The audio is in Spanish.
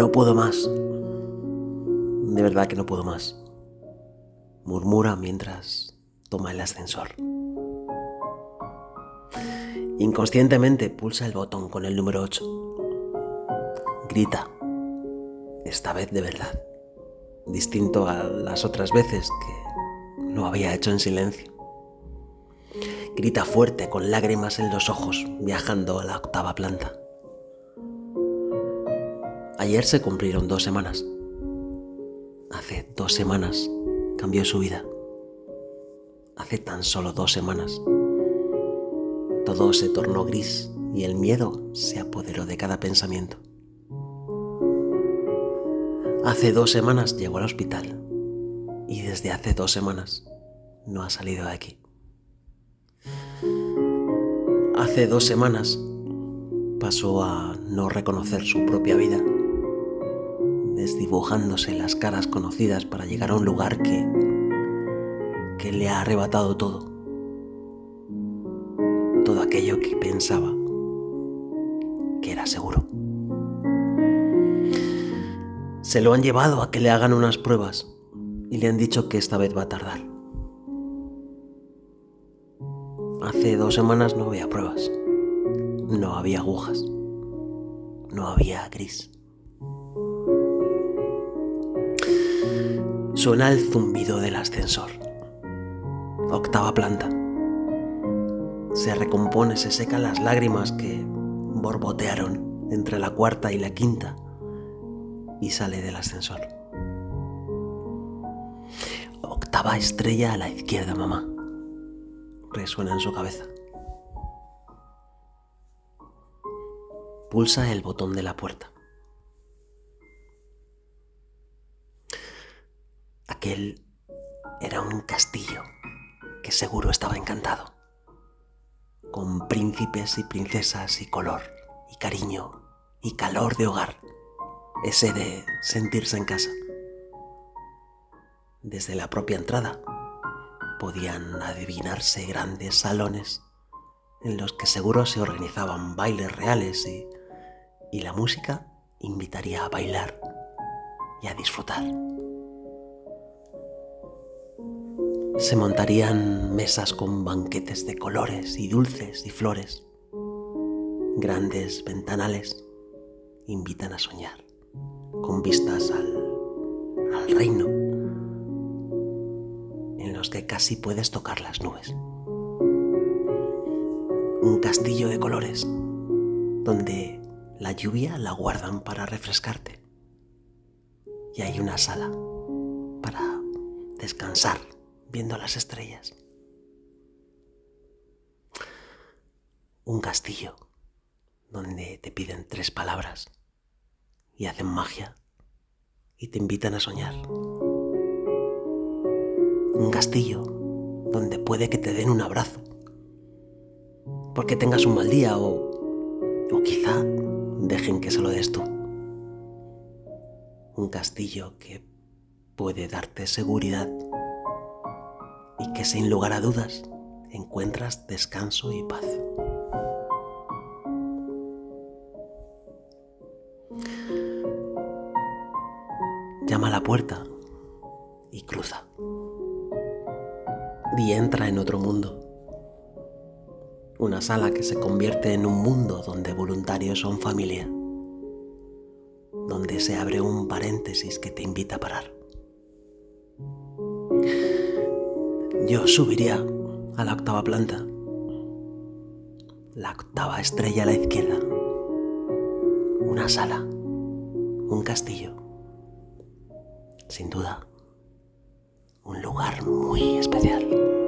No puedo más. De verdad que no puedo más. Murmura mientras toma el ascensor. Inconscientemente pulsa el botón con el número 8. Grita. Esta vez de verdad. Distinto a las otras veces que lo había hecho en silencio. Grita fuerte con lágrimas en los ojos, viajando a la octava planta. Ayer se cumplieron dos semanas. Hace dos semanas cambió su vida. Hace tan solo dos semanas. Todo se tornó gris y el miedo se apoderó de cada pensamiento. Hace dos semanas llegó al hospital y desde hace dos semanas no ha salido de aquí. Hace dos semanas pasó a no reconocer su propia vida desdibujándose las caras conocidas para llegar a un lugar que, que le ha arrebatado todo. Todo aquello que pensaba que era seguro. Se lo han llevado a que le hagan unas pruebas y le han dicho que esta vez va a tardar. Hace dos semanas no había pruebas, no había agujas, no había gris. Suena el zumbido del ascensor. Octava planta. Se recompone, se secan las lágrimas que borbotearon entre la cuarta y la quinta y sale del ascensor. Octava estrella a la izquierda, mamá. Resuena en su cabeza. Pulsa el botón de la puerta. Aquel era un castillo que seguro estaba encantado, con príncipes y princesas y color y cariño y calor de hogar, ese de sentirse en casa. Desde la propia entrada podían adivinarse grandes salones en los que seguro se organizaban bailes reales y, y la música invitaría a bailar y a disfrutar. Se montarían mesas con banquetes de colores y dulces y flores. Grandes ventanales invitan a soñar, con vistas al, al reino, en los que casi puedes tocar las nubes. Un castillo de colores, donde la lluvia la guardan para refrescarte. Y hay una sala para descansar viendo las estrellas. Un castillo donde te piden tres palabras y hacen magia y te invitan a soñar. Un castillo donde puede que te den un abrazo porque tengas un mal día o, o quizá dejen que se lo des tú. Un castillo que puede darte seguridad que sin lugar a dudas encuentras descanso y paz. Llama a la puerta y cruza. Y entra en otro mundo. Una sala que se convierte en un mundo donde voluntarios son familia. Donde se abre un paréntesis que te invita a parar. Yo subiría a la octava planta. La octava estrella a la izquierda. Una sala. Un castillo. Sin duda, un lugar muy especial.